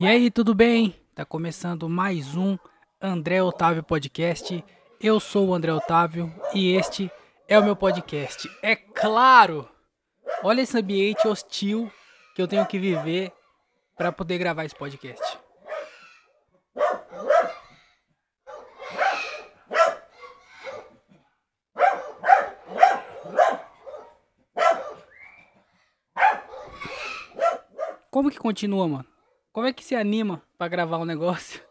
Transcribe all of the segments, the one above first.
E aí, tudo bem? Tá começando mais um André Otávio Podcast. Eu sou o André Otávio e este é o meu podcast. É claro! Olha esse ambiente hostil que eu tenho que viver para poder gravar esse podcast. Como que continua, mano? Como é que se anima pra gravar um negócio?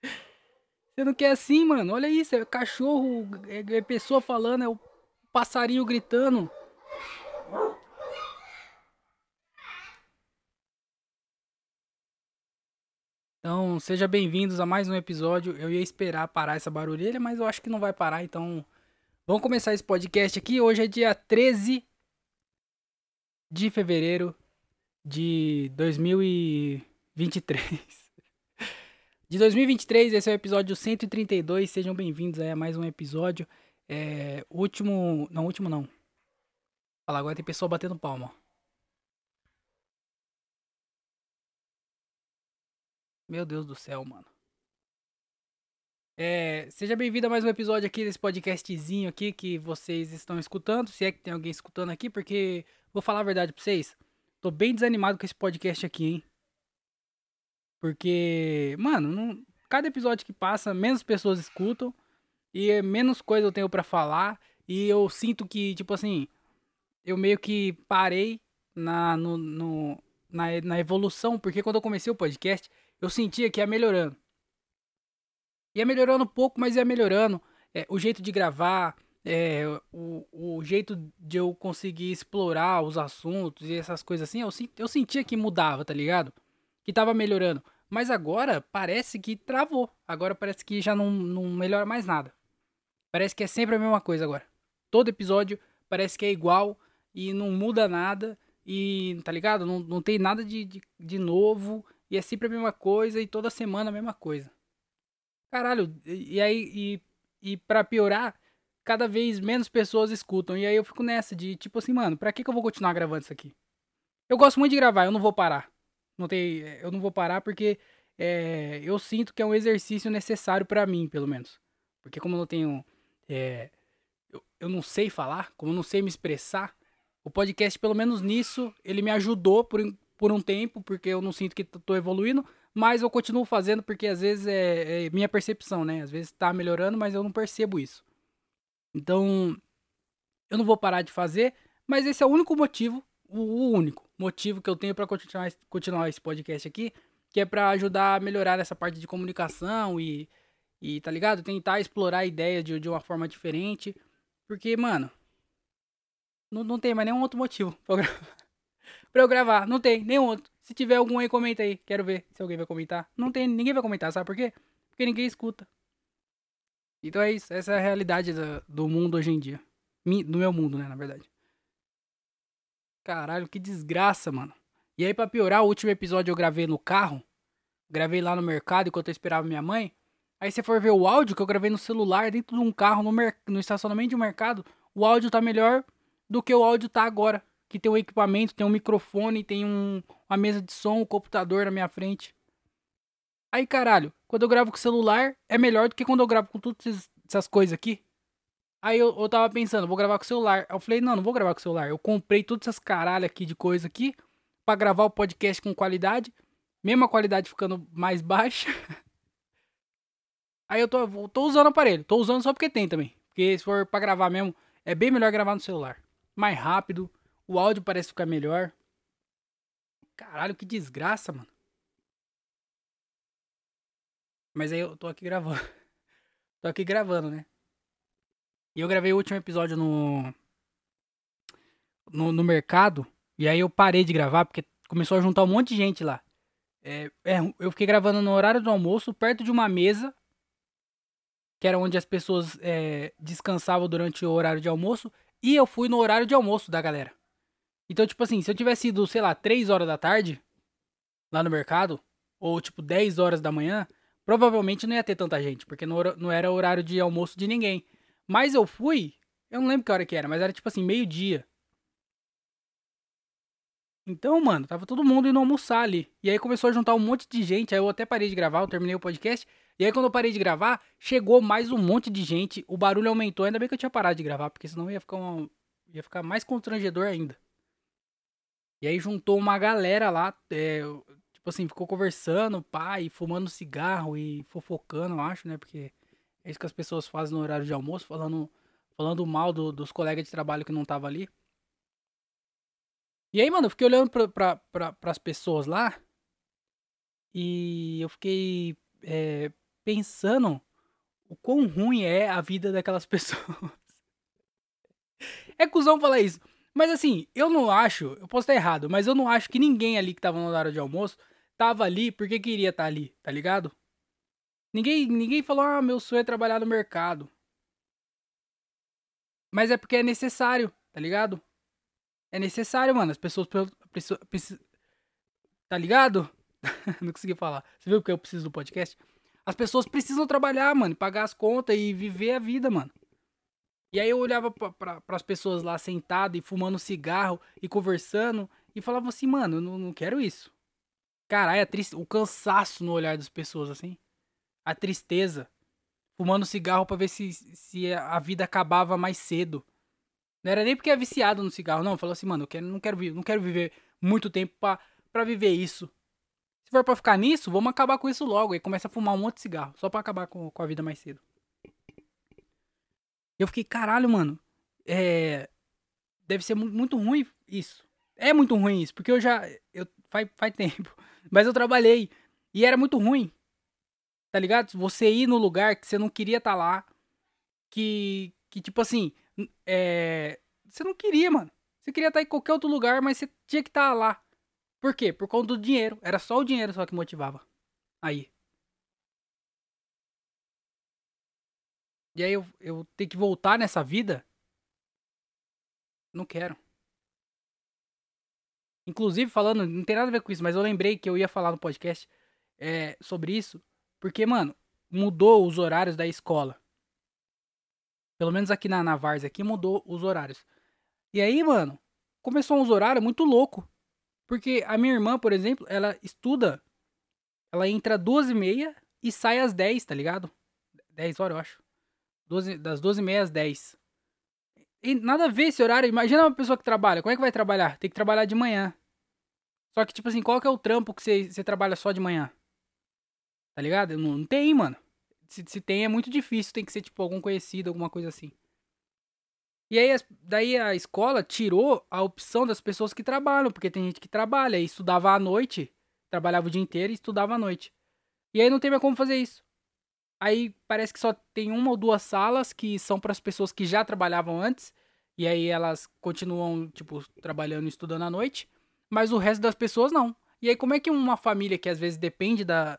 Você não quer assim, mano? Olha isso, é cachorro, é, é pessoa falando, é o passarinho gritando. Então, sejam bem-vindos a mais um episódio. Eu ia esperar parar essa barulheira, mas eu acho que não vai parar, então vamos começar esse podcast aqui. Hoje é dia 13 de fevereiro de 2023. De 2023, esse é o episódio 132. Sejam bem-vindos a mais um episódio. É, último. Não, último não. Fala, agora tem pessoa batendo palma. Meu Deus do céu, mano. É, seja bem-vindo a mais um episódio aqui desse podcastzinho aqui que vocês estão escutando. Se é que tem alguém escutando aqui, porque vou falar a verdade pra vocês. Tô bem desanimado com esse podcast aqui, hein? Porque, mano, não, cada episódio que passa, menos pessoas escutam e menos coisa eu tenho para falar. E eu sinto que, tipo assim, eu meio que parei na, no, no, na, na evolução, porque quando eu comecei o podcast, eu sentia que ia melhorando. Ia melhorando um pouco, mas ia melhorando. É, o jeito de gravar, é, o, o jeito de eu conseguir explorar os assuntos e essas coisas assim, eu, eu sentia que mudava, tá ligado? Que tava melhorando. Mas agora parece que travou. Agora parece que já não, não melhora mais nada. Parece que é sempre a mesma coisa agora. Todo episódio parece que é igual e não muda nada. E, tá ligado? Não, não tem nada de, de, de novo. E é sempre a mesma coisa e toda semana a mesma coisa. Caralho, e, e aí, e, e pra piorar, cada vez menos pessoas escutam. E aí eu fico nessa de tipo assim, mano, pra que, que eu vou continuar gravando isso aqui? Eu gosto muito de gravar, eu não vou parar. Não tem, eu não vou parar porque é, eu sinto que é um exercício necessário para mim, pelo menos. Porque como eu não tenho. É, eu, eu não sei falar, como eu não sei me expressar, o podcast, pelo menos nisso, ele me ajudou por, por um tempo, porque eu não sinto que tô evoluindo, mas eu continuo fazendo porque às vezes é, é minha percepção, né? Às vezes tá melhorando, mas eu não percebo isso. Então, eu não vou parar de fazer, mas esse é o único motivo, o único motivo que eu tenho para continuar, continuar esse podcast aqui, que é para ajudar a melhorar essa parte de comunicação e, e tá ligado? Tentar explorar a ideia de, de uma forma diferente, porque, mano, não, não tem mais nenhum outro motivo pra eu, gravar. pra eu gravar, não tem nenhum outro. Se tiver algum aí, comenta aí, quero ver se alguém vai comentar. Não tem, ninguém vai comentar, sabe por quê? Porque ninguém escuta. Então é isso, essa é a realidade do, do mundo hoje em dia. Do meu mundo, né, na verdade. Caralho, que desgraça, mano. E aí, pra piorar, o último episódio eu gravei no carro. Gravei lá no mercado enquanto eu esperava minha mãe. Aí você for ver o áudio que eu gravei no celular, dentro de um carro, no, no estacionamento de um mercado, o áudio tá melhor do que o áudio tá agora. Que tem um equipamento, tem um microfone, tem um, uma mesa de som, um computador na minha frente. Aí, caralho, quando eu gravo com o celular, é melhor do que quando eu gravo com todas essas coisas aqui. Aí eu, eu tava pensando, vou gravar com o celular. Eu falei, não, não vou gravar com o celular. Eu comprei todas essas caralho aqui de coisa aqui para gravar o podcast com qualidade. Mesma qualidade ficando mais baixa. Aí eu tô, tô usando o aparelho. Tô usando só porque tem também. Porque se for pra gravar mesmo, é bem melhor gravar no celular. Mais rápido. O áudio parece ficar melhor. Caralho, que desgraça, mano. Mas aí eu tô aqui gravando. tô aqui gravando, né? E eu gravei o último episódio no, no, no mercado. E aí eu parei de gravar porque começou a juntar um monte de gente lá. É, é, eu fiquei gravando no horário do almoço, perto de uma mesa, que era onde as pessoas é, descansavam durante o horário de almoço. E eu fui no horário de almoço da galera. Então, tipo assim, se eu tivesse ido, sei lá, 3 horas da tarde, lá no mercado, ou tipo 10 horas da manhã, provavelmente não ia ter tanta gente, porque não, não era horário de almoço de ninguém. Mas eu fui, eu não lembro que hora que era, mas era tipo assim, meio-dia. Então, mano, tava todo mundo indo almoçar ali. E aí começou a juntar um monte de gente. Aí eu até parei de gravar, eu terminei o podcast. E aí quando eu parei de gravar, chegou mais um monte de gente. O barulho aumentou. Ainda bem que eu tinha parado de gravar, porque senão ia ficar, uma... ia ficar mais constrangedor ainda. E aí juntou uma galera lá, é, tipo assim, ficou conversando, pai, fumando cigarro e fofocando, eu acho, né? Porque é isso que as pessoas fazem no horário de almoço, falando, falando mal do, dos colegas de trabalho que não tava ali. E aí, mano, eu fiquei olhando pra, pra, pra, pras pessoas lá e eu fiquei é, pensando o quão ruim é a vida daquelas pessoas. é cuzão falar isso. Mas assim, eu não acho, eu posso estar errado, mas eu não acho que ninguém ali que tava na hora de almoço tava ali porque queria estar tá ali, tá ligado? Ninguém, ninguém falou, ah, meu sonho é trabalhar no mercado. Mas é porque é necessário, tá ligado? É necessário, mano. As pessoas precisam. Tá ligado? não consegui falar. Você viu que eu preciso do podcast? As pessoas precisam trabalhar, mano, pagar as contas e viver a vida, mano. E aí eu olhava para as pessoas lá sentadas e fumando cigarro e conversando e falava assim, mano, eu não, não quero isso. Caralho, triste, o cansaço no olhar das pessoas, assim. A tristeza. Fumando cigarro para ver se, se a vida acabava mais cedo. Não era nem porque é viciado no cigarro, não. Falou assim, mano, eu quero, não, quero, não quero viver muito tempo pra viver isso. Se for pra ficar nisso, vamos acabar com isso logo. E começa a fumar um monte de cigarro, só pra acabar com, com a vida mais cedo. Eu fiquei, caralho, mano. É. Deve ser muito ruim isso. É muito ruim isso, porque eu já. Eu, faz, faz tempo. Mas eu trabalhei. E era muito ruim. Tá ligado? Você ir no lugar que você não queria estar tá lá. Que. Que tipo assim. É, você não queria, mano. Você queria estar em qualquer outro lugar, mas você tinha que estar lá. Por quê? Por conta do dinheiro. Era só o dinheiro só que motivava. Aí. E aí eu, eu tenho que voltar nessa vida? Não quero. Inclusive, falando, não tem nada a ver com isso, mas eu lembrei que eu ia falar no podcast é, sobre isso. Porque, mano, mudou os horários da escola. Pelo menos aqui na, na Vars aqui mudou os horários. E aí, mano, começou uns horários muito louco. Porque a minha irmã, por exemplo, ela estuda. Ela entra às 12 e sai às 10, tá ligado? 10 horas, eu acho. 12, das 12 e meia às 10. E nada a ver esse horário. Imagina uma pessoa que trabalha. Como é que vai trabalhar? Tem que trabalhar de manhã. Só que, tipo assim, qual que é o trampo que você, você trabalha só de manhã? Tá ligado? Não, não tem, mano. Se, se tem, é muito difícil. Tem que ser, tipo, algum conhecido, alguma coisa assim. E aí, daí a escola tirou a opção das pessoas que trabalham, porque tem gente que trabalha e estudava à noite, trabalhava o dia inteiro e estudava à noite. E aí não tem mais como fazer isso. Aí parece que só tem uma ou duas salas que são para as pessoas que já trabalhavam antes, e aí elas continuam, tipo, trabalhando e estudando à noite, mas o resto das pessoas não. E aí como é que uma família que às vezes depende da,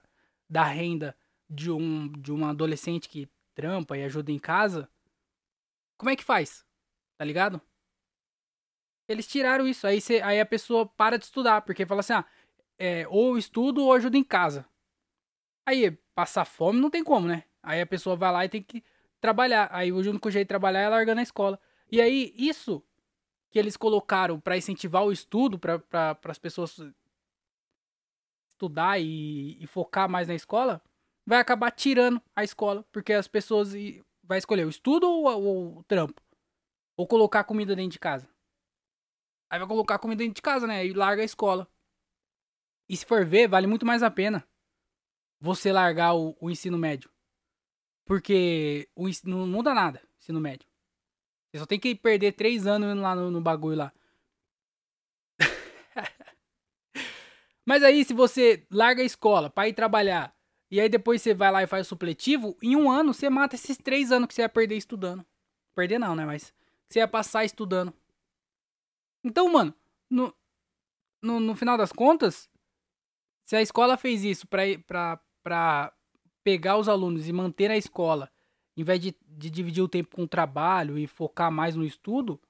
da renda de um, de um adolescente que trampa e ajuda em casa, como é que faz? Tá ligado? Eles tiraram isso. Aí, cê, aí a pessoa para de estudar, porque fala assim, ah, é, ou estudo ou ajuda em casa. Aí, passar fome não tem como, né? Aí a pessoa vai lá e tem que trabalhar. Aí o único jeito de trabalhar é largando a escola. E aí, isso que eles colocaram para incentivar o estudo, para pra, as pessoas estudar e, e, focar mais na escola, vai acabar tirando a escola, porque as pessoas vai escolher o estudo ou, ou o trampo. Ou colocar comida dentro de casa. Aí vai colocar comida dentro de casa, né? E larga a escola. E se for ver, vale muito mais a pena você largar o, o ensino médio. Porque o, não muda nada, ensino médio. Você só tem que perder três anos lá no, no bagulho lá. Mas aí, se você larga a escola para ir trabalhar, e aí depois você vai lá e faz o supletivo, em um ano você mata esses três anos que você ia perder estudando. Perder não, né? Mas você ia passar estudando. Então, mano, no, no, no final das contas, se a escola fez isso pra, pra, pra pegar os alunos e manter a escola, em vez de, de dividir o tempo com o trabalho e focar mais no estudo,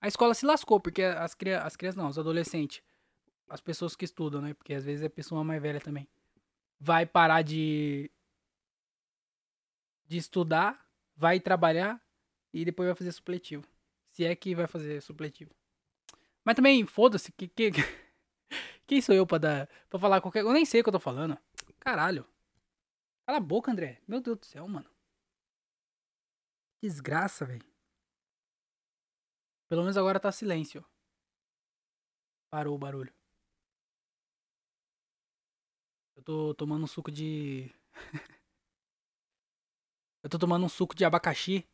a escola se lascou, porque as, as crianças não, os adolescentes, as pessoas que estudam, né? Porque às vezes é pessoa mais velha também. Vai parar de, de estudar, vai trabalhar e depois vai fazer supletivo. Se é que vai fazer supletivo. Mas também, foda-se, que, que, Quem sou eu pra, dar, pra falar qualquer? Eu nem sei o que eu tô falando. Caralho. Cala a boca, André. Meu Deus do céu, mano. Desgraça, velho. Pelo menos agora tá silêncio. Parou o barulho. Tô tomando um suco de. eu tô tomando um suco de abacaxi.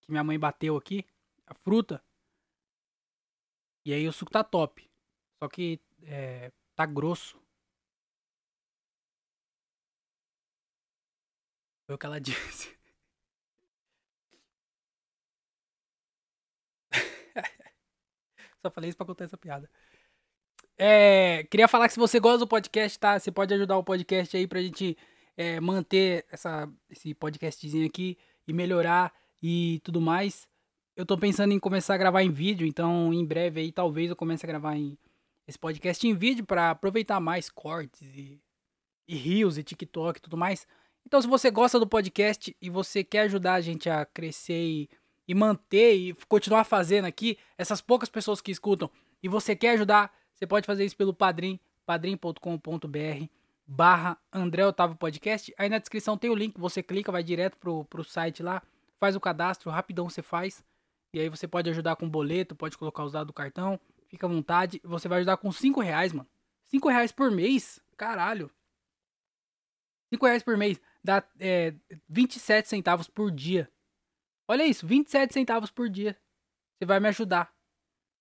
Que minha mãe bateu aqui. A fruta. E aí o suco tá top. Só que é, tá grosso. Foi o que ela disse. Só falei isso pra contar essa piada. É, queria falar que se você gosta do podcast, tá? Você pode ajudar o podcast aí pra gente é, manter essa, esse podcastzinho aqui e melhorar e tudo mais. Eu tô pensando em começar a gravar em vídeo, então em breve aí talvez eu comece a gravar em, esse podcast em vídeo para aproveitar mais cortes e, e rios e TikTok e tudo mais. Então, se você gosta do podcast e você quer ajudar a gente a crescer e, e manter e continuar fazendo aqui, essas poucas pessoas que escutam, e você quer ajudar, você pode fazer isso pelo Padrim, padrim.com.br barra André Otávio Podcast. Aí na descrição tem o link, você clica, vai direto pro, pro site lá, faz o cadastro, rapidão você faz. E aí você pode ajudar com boleto, pode colocar os dados do cartão, fica à vontade. Você vai ajudar com 5 reais, mano. 5 reais por mês? Caralho. 5 reais por mês dá é, 27 centavos por dia. Olha isso, 27 centavos por dia. Você vai me ajudar.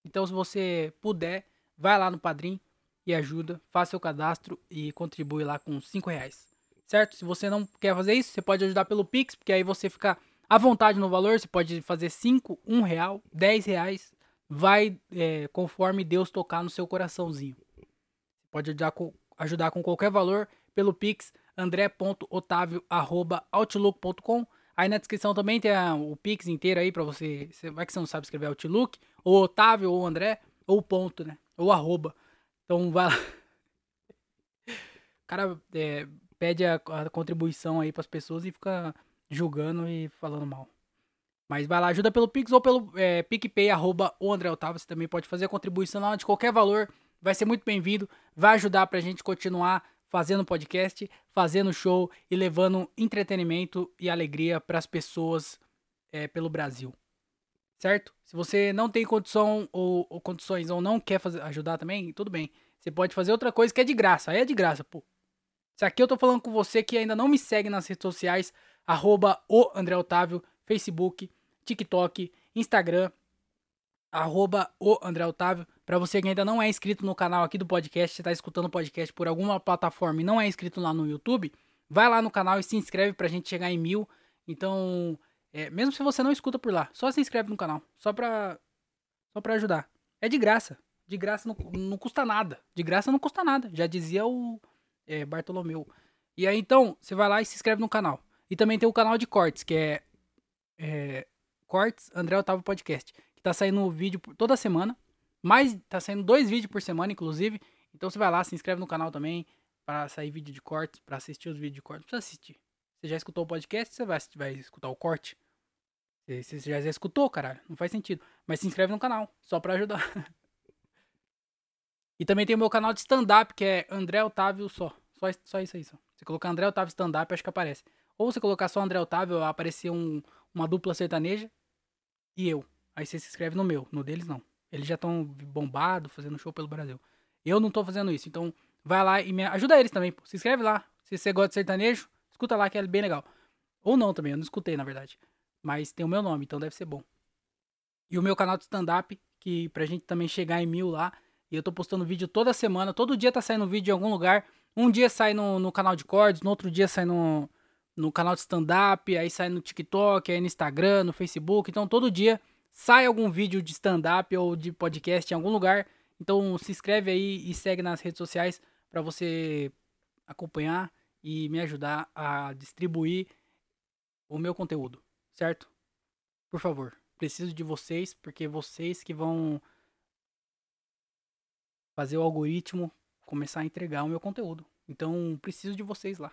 Então, se você puder, vai lá no Padrim e ajuda, faça seu cadastro e contribui lá com 5 reais. Certo? Se você não quer fazer isso, você pode ajudar pelo Pix, porque aí você fica à vontade no valor. Você pode fazer 5, 1 real, 10 reais. Vai é, conforme Deus tocar no seu coraçãozinho. Pode ajudar com, ajudar com qualquer valor pelo Pix andré.otavio.outlook.com. Aí na descrição também tem a, o Pix inteiro aí pra você. Vai que você não sabe escrever Outlook, ou Otávio, ou André, ou ponto, né? Ou arroba. Então vai lá. O cara é, pede a, a, contribuição aí pras pessoas e fica julgando e falando mal. Mas vai lá, ajuda pelo Pix ou pelo é, PicPay, arroba o André Otávio. Você também pode fazer a contribuição lá de qualquer valor. Vai ser muito bem-vindo. Vai ajudar pra gente continuar fazendo podcast, fazendo show e levando entretenimento e alegria para as pessoas é, pelo Brasil. Certo? Se você não tem condição ou, ou, condições ou não quer fazer, ajudar também, tudo bem. Você pode fazer outra coisa que é de graça. Aí é de graça, pô. Se aqui eu tô falando com você que ainda não me segue nas redes sociais, arroba o André Otávio, Facebook, TikTok, Instagram, arroba o André Otávio. Para você que ainda não é inscrito no canal aqui do podcast, você está escutando o podcast por alguma plataforma e não é inscrito lá no YouTube, vai lá no canal e se inscreve para a gente chegar em mil. Então, é, mesmo se você não escuta por lá, só se inscreve no canal, só para só pra ajudar. É de graça, de graça não, não custa nada, de graça não custa nada, já dizia o é, Bartolomeu. E aí então, você vai lá e se inscreve no canal. E também tem o canal de cortes, que é, é Cortes André Otávio Podcast tá saindo vídeo toda semana. Mas tá saindo dois vídeos por semana, inclusive. Então você vai lá, se inscreve no canal também. para sair vídeo de cortes, para assistir os vídeos de corte. Não precisa assistir. Você já escutou o podcast, você vai, vai escutar o corte. Você, você já, já escutou, caralho. Não faz sentido. Mas se inscreve no canal, só pra ajudar. e também tem o meu canal de stand-up, que é André Otávio só. Só, só isso aí, só. Você colocar André Otávio stand-up, acho que aparece. Ou você colocar só André Otávio, aparecer um, uma dupla sertaneja e eu. Aí você se inscreve no meu, no deles não. Eles já estão bombados, fazendo show pelo Brasil. Eu não tô fazendo isso, então vai lá e me ajuda eles também. Pô. Se inscreve lá. Se você gosta de sertanejo, escuta lá que é bem legal. Ou não também, eu não escutei na verdade. Mas tem o meu nome, então deve ser bom. E o meu canal de stand-up, que pra gente também chegar em mil lá. E eu tô postando vídeo toda semana. Todo dia tá saindo vídeo em algum lugar. Um dia sai no, no canal de cordes, no outro dia sai no, no canal de stand-up, aí sai no TikTok, aí no Instagram, no Facebook. Então todo dia sai algum vídeo de stand-up ou de podcast em algum lugar. Então se inscreve aí e segue nas redes sociais para você acompanhar e me ajudar a distribuir o meu conteúdo, certo? Por favor, preciso de vocês, porque vocês que vão fazer o algoritmo começar a entregar o meu conteúdo. Então, preciso de vocês lá.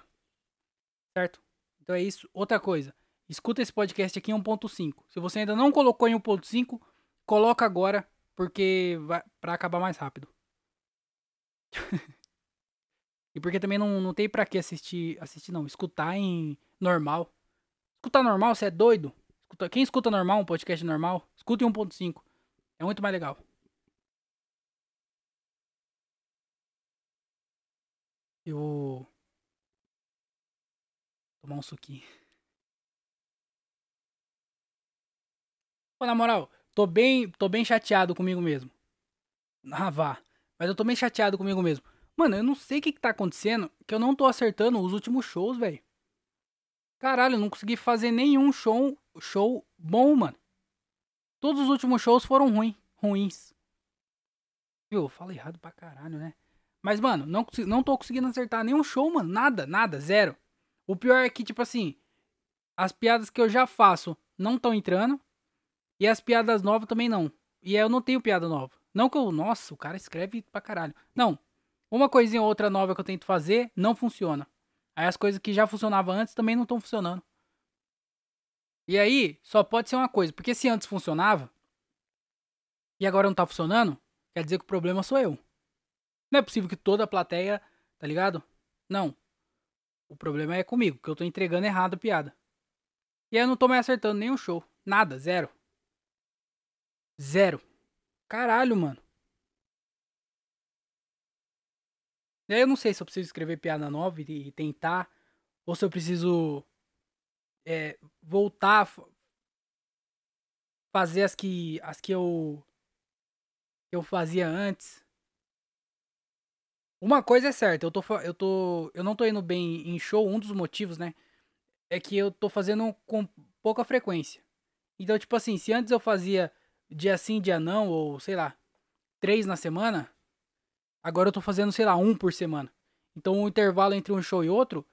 Certo? Então é isso. Outra coisa, Escuta esse podcast aqui em 1.5. Se você ainda não colocou em 1.5, coloca agora, porque vai para acabar mais rápido. e porque também não, não tem pra que assistir. Assistir não, escutar em normal. Escutar normal, você é doido? Escuta, quem escuta normal, um podcast normal, escuta em 1.5. É muito mais legal. Eu vou tomar um suquinho. Pô, na moral, tô bem, tô bem chateado comigo mesmo. Ah, vá. Mas eu tô bem chateado comigo mesmo. Mano, eu não sei o que, que tá acontecendo, que eu não tô acertando os últimos shows, velho. Caralho, eu não consegui fazer nenhum show, show bom, mano. Todos os últimos shows foram ruim, ruins. Viu? Fala errado pra caralho, né? Mas, mano, não, não tô conseguindo acertar nenhum show, mano. Nada, nada, zero. O pior é que, tipo assim, as piadas que eu já faço não estão entrando. E as piadas novas também não. E eu não tenho piada nova. Não que eu. Nossa, o cara escreve pra caralho. Não. Uma coisinha ou outra nova que eu tento fazer não funciona. Aí as coisas que já funcionavam antes também não estão funcionando. E aí, só pode ser uma coisa, porque se antes funcionava e agora não tá funcionando, quer dizer que o problema sou eu. Não é possível que toda a plateia, tá ligado? Não. O problema é comigo, que eu tô entregando errado a piada. E aí eu não tô mais acertando nenhum show. Nada, zero. Zero. Caralho, mano. Eu não sei se eu preciso escrever piada nova e tentar, ou se eu preciso é, voltar fazer as que as que eu eu fazia antes. Uma coisa é certa, eu tô eu tô eu não tô indo bem em show, um dos motivos, né, é que eu tô fazendo com pouca frequência. Então, tipo assim, se antes eu fazia dia sim, dia não, ou sei lá, três na semana, agora eu tô fazendo, sei lá, um por semana. Então o intervalo entre um show e outro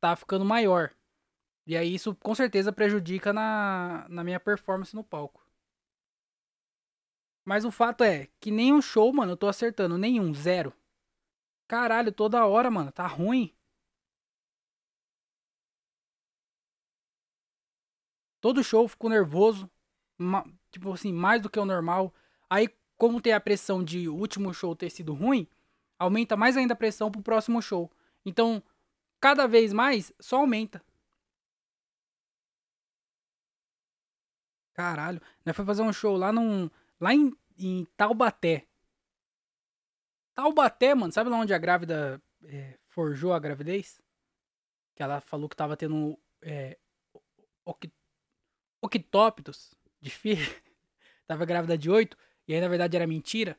tá ficando maior. E aí isso com certeza prejudica na, na minha performance no palco. Mas o fato é que nenhum show, mano, eu tô acertando. Nenhum, zero. Caralho, toda hora, mano, tá ruim. Todo show eu fico nervoso. Tipo assim, mais do que o normal. Aí, como tem a pressão de último show ter sido ruim, aumenta mais ainda a pressão pro próximo show. Então, cada vez mais, só aumenta. Caralho, nós foi fazer um show lá num. Lá em, em Taubaté. Taubaté, mano, sabe lá onde a grávida é, forjou a gravidez? Que ela falou que tava tendo é, octópitos de filho. tava grávida de oito. E aí, na verdade, era mentira.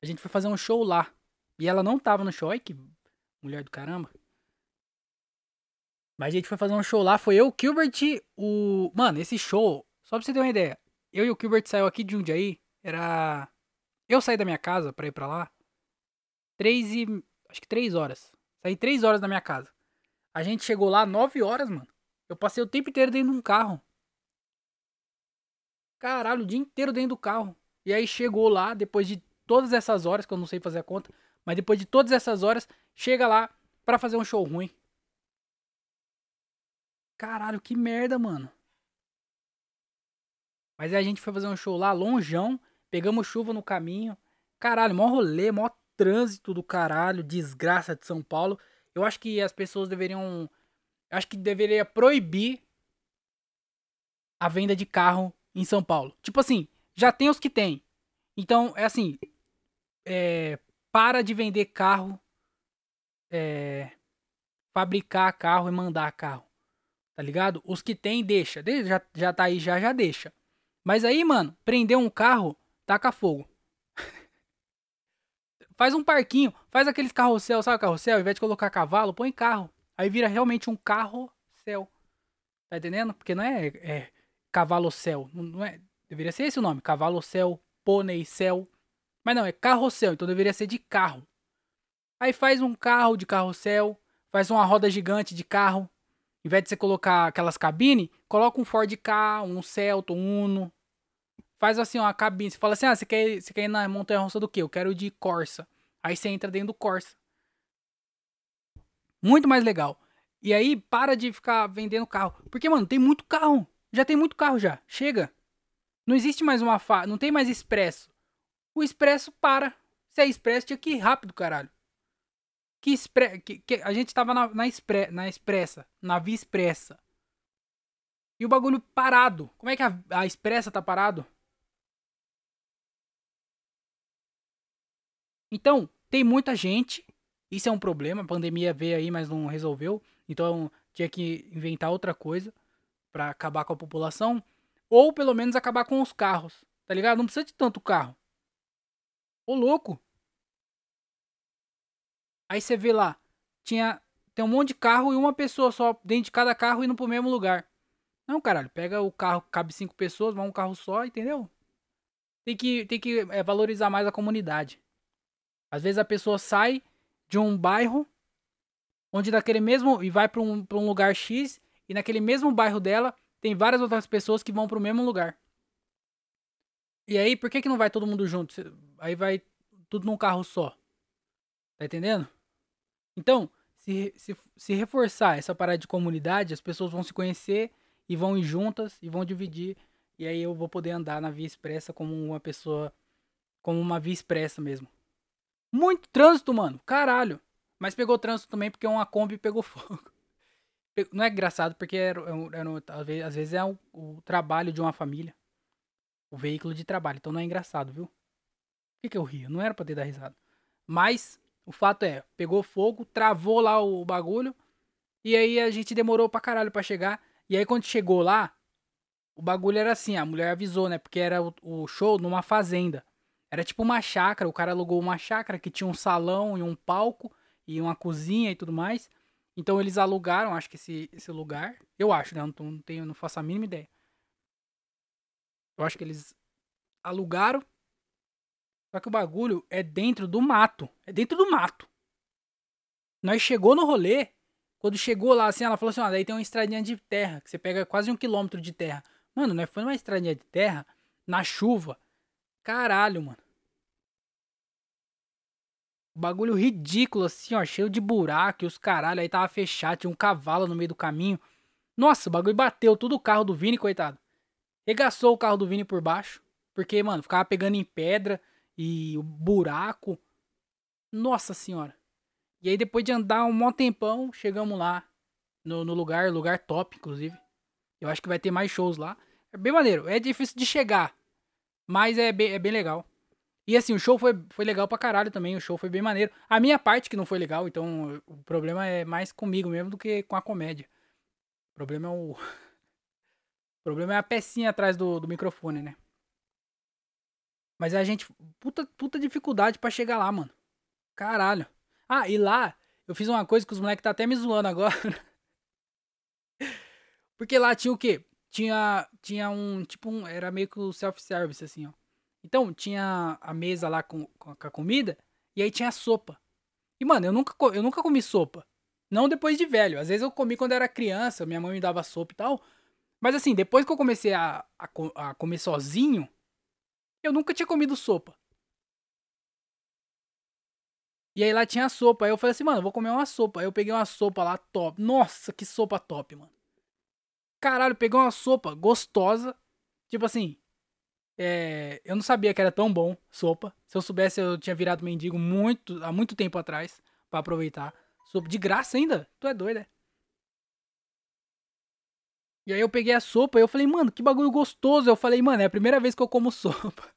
A gente foi fazer um show lá. E ela não tava no show. Que mulher do caramba. Mas a gente foi fazer um show lá. Foi eu, o Gilbert, o. Mano, esse show só pra você ter uma ideia, eu e o Gilbert saiu aqui de Jundiaí, era... Eu saí da minha casa pra ir pra lá, três e... acho que três horas. Saí três horas da minha casa. A gente chegou lá nove horas, mano. Eu passei o tempo inteiro dentro de um carro. Caralho, o dia inteiro dentro do carro. E aí chegou lá, depois de todas essas horas, que eu não sei fazer a conta, mas depois de todas essas horas, chega lá para fazer um show ruim. Caralho, que merda, mano. Mas aí a gente foi fazer um show lá, longeão, pegamos chuva no caminho. Caralho, mó rolê, mó trânsito do caralho, desgraça de São Paulo. Eu acho que as pessoas deveriam. Acho que deveria proibir a venda de carro em São Paulo. Tipo assim, já tem os que tem. Então, é assim. É, para de vender carro. É, fabricar carro e mandar carro. Tá ligado? Os que tem, deixa. Já, já tá aí, já, já deixa. Mas aí, mano, prender um carro, taca fogo. faz um parquinho, faz aqueles carrossel, sabe carrossel? Ao invés de colocar cavalo, põe carro. Aí vira realmente um carrossel. Tá entendendo? Porque não é, é cavalo-céu. Não é, deveria ser esse o nome. Cavalo-céu, pônei-céu. Mas não, é carrossel, então deveria ser de carro. Aí faz um carro de carrossel, faz uma roda gigante de carro. Em vez de você colocar aquelas cabines, coloca um Ford K, um Celta, um Uno. Faz assim, uma cabine. Você fala assim: ah, você quer, você quer ir na montanha russa do quê? Eu quero de Corsa. Aí você entra dentro do Corsa. Muito mais legal. E aí, para de ficar vendendo carro. Porque, mano, tem muito carro. Já tem muito carro já. Chega. Não existe mais uma fa... Não tem mais expresso. O expresso para. Se é expresso, tinha que ir rápido, caralho. Que, expre... que, que a gente tava na, na, expre... na expressa, na via expressa. E o bagulho parado. Como é que a, a expressa tá parado? Então, tem muita gente. Isso é um problema. A pandemia veio aí, mas não resolveu. Então, tinha que inventar outra coisa para acabar com a população. Ou pelo menos acabar com os carros. Tá ligado? Não precisa de tanto carro. Ô louco. Aí você vê lá. Tinha. Tem um monte de carro e uma pessoa só dentro de cada carro indo pro mesmo lugar. Não, caralho. Pega o carro, cabe cinco pessoas, vai um carro só, entendeu? Tem que, tem que é, valorizar mais a comunidade. Às vezes a pessoa sai de um bairro onde daquele mesmo e vai para um, pra um lugar X e naquele mesmo bairro dela tem várias outras pessoas que vão para o mesmo lugar. E aí, por que, que não vai todo mundo junto? Aí vai tudo num carro só. Tá entendendo? Então, se, se, se reforçar essa parada de comunidade, as pessoas vão se conhecer e vão ir juntas e vão dividir. E aí eu vou poder andar na via expressa como uma pessoa. Como uma via expressa mesmo. Muito trânsito, mano. Caralho. Mas pegou trânsito também porque uma Kombi pegou fogo. Não é engraçado porque era, era, às vezes é o, o, trabalho de uma família. O veículo de trabalho. Então não é engraçado, viu? Por que, que eu rio? Não era pra ter dar risada. Mas o fato é, pegou fogo, travou lá o bagulho. E aí a gente demorou pra caralho pra chegar. E aí quando chegou lá, o bagulho era assim, a mulher avisou, né? Porque era o, o show numa fazenda. Era tipo uma chácara, o cara alugou uma chácara que tinha um salão e um palco e uma cozinha e tudo mais. Então eles alugaram, acho que esse, esse lugar. Eu acho, né? Não, não tenho, não faço a mínima ideia. Eu acho que eles alugaram. Só que o bagulho é dentro do mato. É dentro do mato. Nós chegou no rolê. Quando chegou lá, assim, ela falou assim: ó, daí tem uma estradinha de terra. Que você pega quase um quilômetro de terra. Mano, nós foi numa estradinha de terra. Na chuva. Caralho, mano. Bagulho ridículo, assim, ó, cheio de buraco e os caralho. Aí tava fechado, tinha um cavalo no meio do caminho. Nossa, o bagulho bateu tudo o carro do Vini, coitado. Regaçou o carro do Vini por baixo. Porque, mano, ficava pegando em pedra e o buraco. Nossa senhora. E aí, depois de andar um mó tempão, chegamos lá. No, no lugar, lugar top, inclusive. Eu acho que vai ter mais shows lá. É bem maneiro. É difícil de chegar. Mas é bem, é bem legal. E assim, o show foi, foi legal pra caralho também, o show foi bem maneiro. A minha parte que não foi legal, então o problema é mais comigo mesmo do que com a comédia. O problema é o. O problema é a pecinha atrás do, do microfone, né? Mas a gente. Puta, puta dificuldade para chegar lá, mano. Caralho. Ah, e lá, eu fiz uma coisa que os moleques tá até me zoando agora. Porque lá tinha o quê? Tinha, tinha um. Tipo um. Era meio que o self-service, assim, ó. Então, tinha a mesa lá com, com a comida e aí tinha a sopa. E, mano, eu nunca, eu nunca comi sopa. Não depois de velho. Às vezes eu comi quando era criança, minha mãe me dava sopa e tal. Mas assim, depois que eu comecei a, a, a comer sozinho, eu nunca tinha comido sopa. E aí lá tinha a sopa. Aí eu falei assim, mano, vou comer uma sopa. Aí eu peguei uma sopa lá top. Nossa, que sopa top, mano. Caralho, peguei uma sopa gostosa. Tipo assim, é, eu não sabia que era tão bom sopa. Se eu soubesse, eu tinha virado mendigo muito, há muito tempo atrás para aproveitar. Sopa de graça ainda? Tu é doido, é? E aí eu peguei a sopa e eu falei, mano, que bagulho gostoso. Eu falei, mano, é a primeira vez que eu como sopa.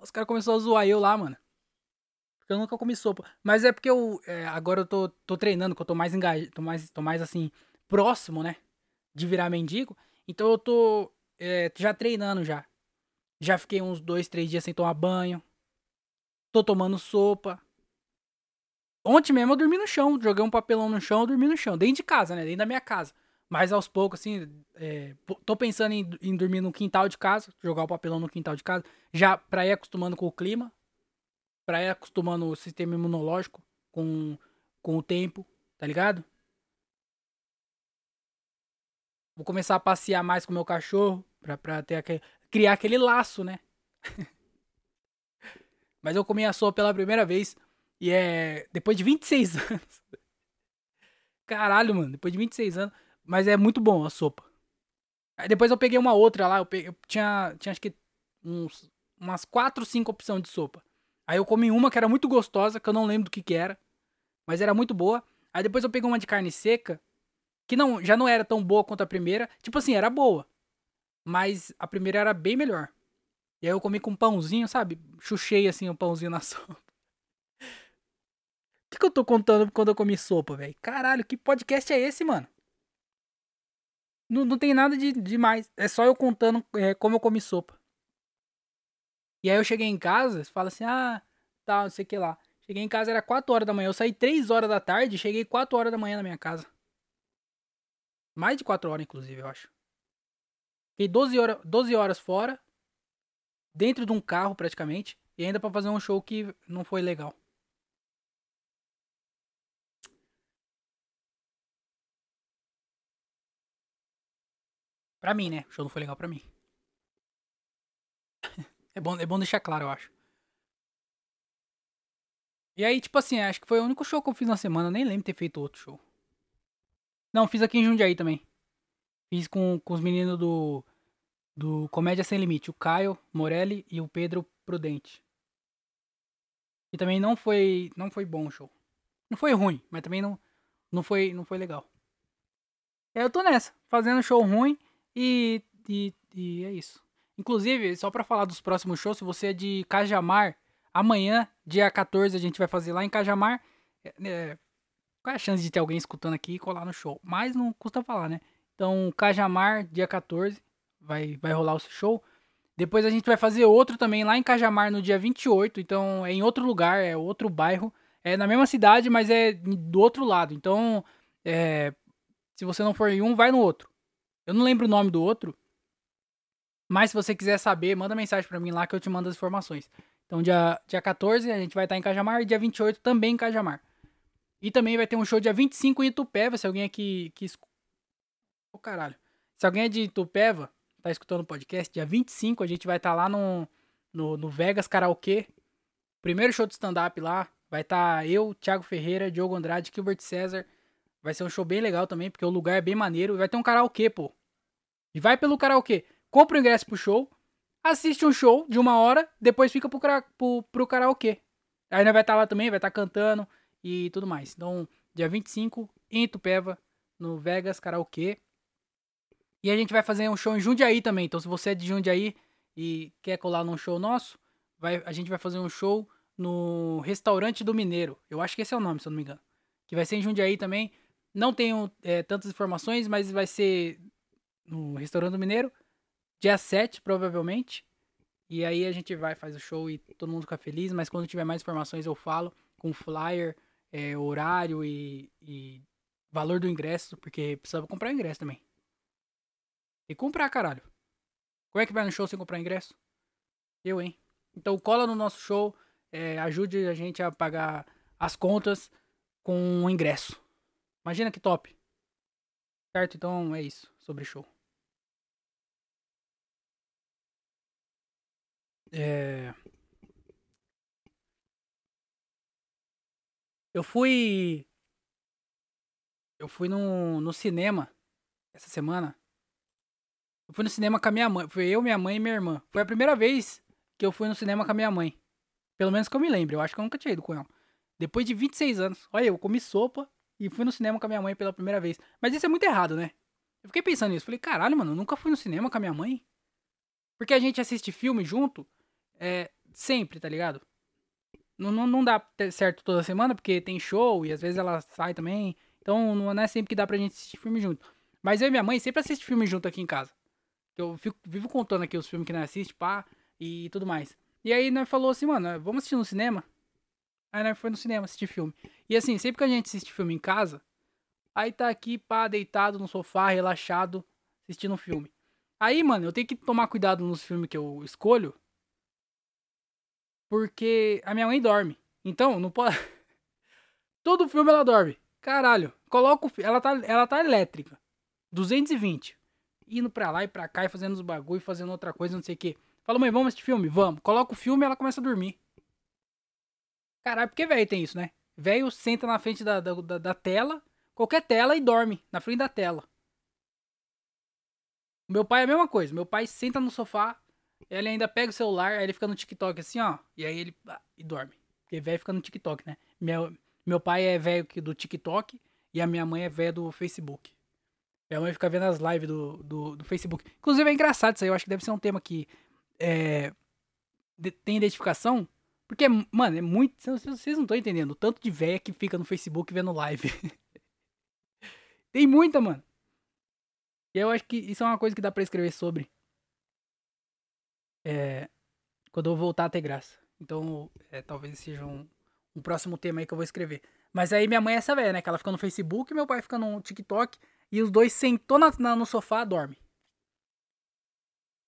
Os caras começaram a zoar eu lá, mano. Porque eu nunca comi sopa. Mas é porque eu. É, agora eu tô, tô treinando, que eu tô mais engajado. Tô mais, tô mais assim, próximo, né? De virar mendigo. Então eu tô é, já treinando já. Já fiquei uns dois, três dias sem tomar banho. Tô tomando sopa. Ontem mesmo eu dormi no chão. Joguei um papelão no chão, dormi no chão. Dentro de casa, né? Dentro da minha casa. Mas aos poucos, assim, é, tô pensando em, em, dormir no quintal de casa. Jogar o papelão no quintal de casa. Já pra ir acostumando com o clima. Pra ir acostumando o sistema imunológico com, com o tempo. Tá ligado? Vou começar a passear mais com o meu cachorro. Pra, pra ter aquele, criar aquele laço, né? Mas eu comi a sopa pela primeira vez. E é. Depois de 26 anos. Caralho, mano. Depois de 26 anos. Mas é muito bom a sopa. Aí depois eu peguei uma outra lá. Eu, peguei, eu tinha, tinha acho que uns, umas 4, 5 opções de sopa. Aí eu comi uma que era muito gostosa, que eu não lembro do que que era, mas era muito boa. Aí depois eu peguei uma de carne seca, que não, já não era tão boa quanto a primeira. Tipo assim, era boa, mas a primeira era bem melhor. E aí eu comi com um pãozinho, sabe? Chuchei assim o um pãozinho na sopa. O que, que eu tô contando quando eu comi sopa, velho? Caralho, que podcast é esse, mano? Não, não tem nada de demais. É só eu contando é, como eu comi sopa. E aí eu cheguei em casa, fala assim, ah, tá, não sei o que lá. Cheguei em casa, era 4 horas da manhã. Eu saí 3 horas da tarde cheguei 4 horas da manhã na minha casa. Mais de 4 horas, inclusive, eu acho. Fiquei 12 horas, 12 horas fora, dentro de um carro praticamente, e ainda para fazer um show que não foi legal. Pra mim, né? O show não foi legal pra mim. é, bom, é bom deixar claro, eu acho. E aí, tipo assim, acho que foi o único show que eu fiz na semana. Nem lembro de ter feito outro show. Não, fiz aqui em Jundiaí também. Fiz com, com os meninos do, do Comédia Sem Limite. O Caio Morelli e o Pedro Prudente. E também não foi não foi bom o show. Não foi ruim, mas também não, não, foi, não foi legal. Eu tô nessa, fazendo show ruim e, e, e é isso. Inclusive, só para falar dos próximos shows, se você é de Cajamar, amanhã, dia 14, a gente vai fazer lá em Cajamar. É, é, qual é a chance de ter alguém escutando aqui e colar no show? Mas não custa falar, né? Então, Cajamar, dia 14, vai, vai rolar o show. Depois a gente vai fazer outro também lá em Cajamar no dia 28. Então, é em outro lugar, é outro bairro. É na mesma cidade, mas é do outro lado. Então, é, se você não for em um, vai no outro. Eu não lembro o nome do outro. Mas se você quiser saber, manda mensagem para mim lá que eu te mando as informações. Então, dia, dia 14 a gente vai estar em Cajamar e dia 28 também em Cajamar. E também vai ter um show dia 25 em Itupeva, se alguém aqui. Ô oh, caralho. Se alguém é de Itupeva, tá escutando o podcast, dia 25 a gente vai estar lá no, no, no Vegas Karaokê. Primeiro show de stand-up lá. Vai estar eu, Thiago Ferreira, Diogo Andrade, Gilbert César. Vai ser um show bem legal também, porque o lugar é bem maneiro. E vai ter um karaokê, pô. E vai pelo karaokê. Compra o ingresso pro show, assiste um show de uma hora, depois fica pro, pro, pro karaokê. Aí vai estar tá lá também, vai estar tá cantando e tudo mais. Então, dia 25, em Tupéva, no Vegas Karaokê. E a gente vai fazer um show em Jundiaí também. Então, se você é de Jundiaí e quer colar num show nosso, vai, a gente vai fazer um show no Restaurante do Mineiro. Eu acho que esse é o nome, se eu não me engano. Que vai ser em Jundiaí também. Não tenho é, tantas informações, mas vai ser no Restaurante Mineiro. Dia 7, provavelmente. E aí a gente vai, faz o show e todo mundo fica feliz. Mas quando tiver mais informações eu falo com flyer, é, horário e, e, valor do ingresso. Porque precisa comprar ingresso também. E comprar, caralho. Como é que vai no show sem comprar ingresso? Eu, hein? Então cola no nosso show. É, ajude a gente a pagar as contas com o ingresso. Imagina que top. Certo? Então é isso sobre show. É... Eu fui. Eu fui no, no cinema essa semana. Eu fui no cinema com a minha mãe. Foi eu, minha mãe e minha irmã. Foi a primeira vez que eu fui no cinema com a minha mãe. Pelo menos que eu me lembro. Eu acho que eu nunca tinha ido com ela. Depois de 26 anos. Olha, eu comi sopa e fui no cinema com a minha mãe pela primeira vez. Mas isso é muito errado, né? Eu fiquei pensando nisso. Falei, caralho, mano, eu nunca fui no cinema com a minha mãe. Porque a gente assiste filme junto é, sempre, tá ligado? Não, não, não dá certo toda semana, porque tem show e às vezes ela sai também. Então não é sempre que dá pra gente assistir filme junto. Mas eu e minha mãe sempre assistem filme junto aqui em casa. Eu fico, vivo contando aqui os filmes que nós assiste, pá, e tudo mais. E aí nós falou assim, mano, vamos assistir no cinema? Aí nós foi no cinema assistir filme. E assim, sempre que a gente assiste filme em casa, aí tá aqui, pá, deitado no sofá, relaxado, assistindo um filme. Aí, mano, eu tenho que tomar cuidado nos filmes que eu escolho, porque a minha mãe dorme. Então, não pode. Todo filme ela dorme. Caralho. Coloca o ela tá ela tá elétrica. 220. Indo pra lá e pra cá e fazendo os bagulho, fazendo outra coisa, não sei o que. Fala, mãe, vamos assistir filme? Vamos. Coloca o filme e ela começa a dormir. Caralho, porque velho tem isso, né? Velho senta na frente da, da, da, da tela, qualquer tela, e dorme na frente da tela. Meu pai é a mesma coisa. Meu pai senta no sofá, Ele ainda pega o celular, aí ele fica no TikTok assim, ó. E aí ele. ah, e dorme. Porque velho fica no TikTok, né? Meu, meu pai é velho do TikTok e a minha mãe é velha do Facebook. Minha mãe fica vendo as lives do, do, do Facebook. Inclusive é engraçado isso aí, eu acho que deve ser um tema que é, de- tem identificação. Porque, mano, é muito. Vocês não estão entendendo o tanto de velha que fica no Facebook vendo live. tem muita, mano. E eu acho que isso é uma coisa que dá pra escrever sobre. É, quando eu voltar a ter graça. Então, é, talvez seja um, um próximo tema aí que eu vou escrever. Mas aí minha mãe é essa velha, né? Que ela fica no Facebook, meu pai fica no TikTok. E os dois sentou na, na- no sofá, dorme.